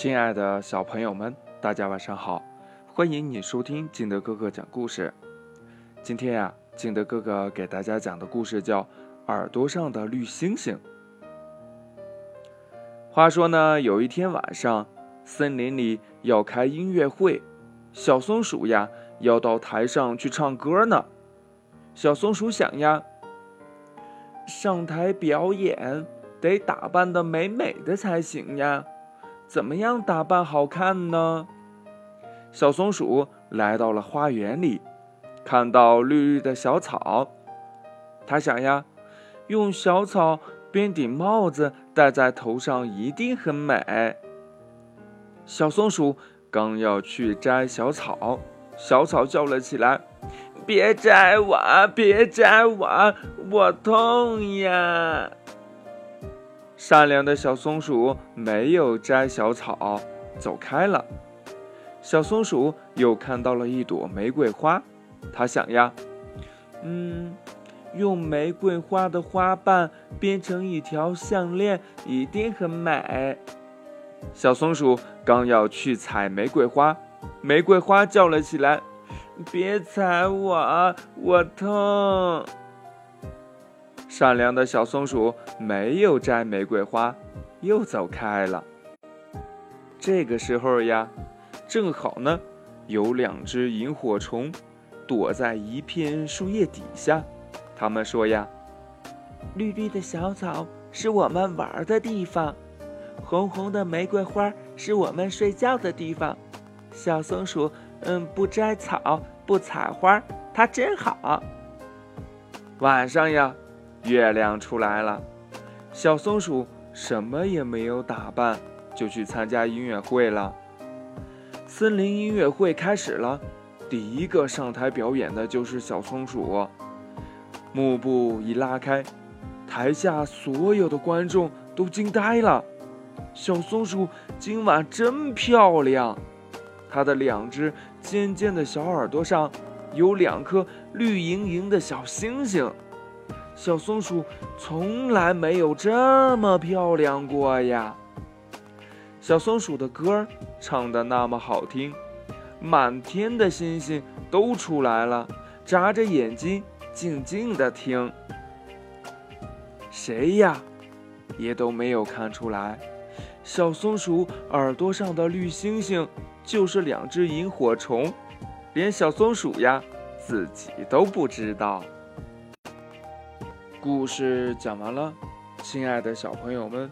亲爱的小朋友们，大家晚上好！欢迎你收听金德哥哥讲故事。今天呀，金德哥哥给大家讲的故事叫《耳朵上的绿星星》。话说呢，有一天晚上，森林里要开音乐会，小松鼠呀要到台上去唱歌呢。小松鼠想呀，上台表演得打扮的美美的才行呀。怎么样打扮好看呢？小松鼠来到了花园里，看到绿绿的小草，它想呀，用小草编顶帽子戴在头上一定很美。小松鼠刚要去摘小草，小草叫了起来：“别摘我，别摘我，我痛呀！”善良的小松鼠没有摘小草，走开了。小松鼠又看到了一朵玫瑰花，它想呀，嗯，用玫瑰花的花瓣编成一条项链，一定很美。小松鼠刚要去采玫瑰花，玫瑰花叫了起来：“别踩我，我痛。”善良的小松鼠没有摘玫瑰花，又走开了。这个时候呀，正好呢，有两只萤火虫躲在一片树叶底下。他们说呀：“绿绿的小草是我们玩的地方，红红的玫瑰花是我们睡觉的地方。小松鼠，嗯，不摘草，不采花，它真好。晚上呀。”月亮出来了，小松鼠什么也没有打扮，就去参加音乐会了。森林音乐会开始了，第一个上台表演的就是小松鼠。幕布一拉开，台下所有的观众都惊呆了。小松鼠今晚真漂亮，它的两只尖尖的小耳朵上有两颗绿莹莹的小星星。小松鼠从来没有这么漂亮过呀！小松鼠的歌唱的那么好听，满天的星星都出来了，眨着眼睛静静的听。谁呀，也都没有看出来，小松鼠耳朵上的绿星星就是两只萤火虫，连小松鼠呀自己都不知道。故事讲完了，亲爱的小朋友们，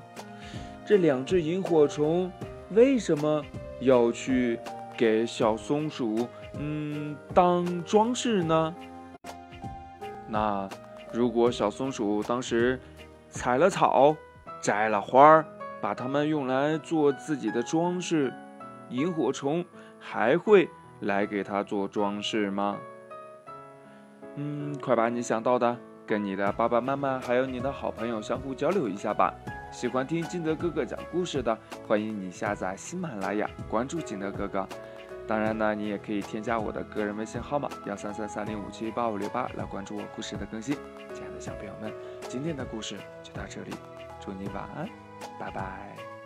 这两只萤火虫为什么要去给小松鼠嗯当装饰呢？那如果小松鼠当时采了草、摘了花儿，把它们用来做自己的装饰，萤火虫还会来给它做装饰吗？嗯，快把你想到的。跟你的爸爸妈妈还有你的好朋友相互交流一下吧。喜欢听金德哥哥讲故事的，欢迎你下载喜马拉雅，关注金德哥哥。当然呢，你也可以添加我的个人微信号码幺三三三零五七八五六八来关注我故事的更新。亲爱的小朋友们，今天的故事就到这里，祝你晚安，拜拜。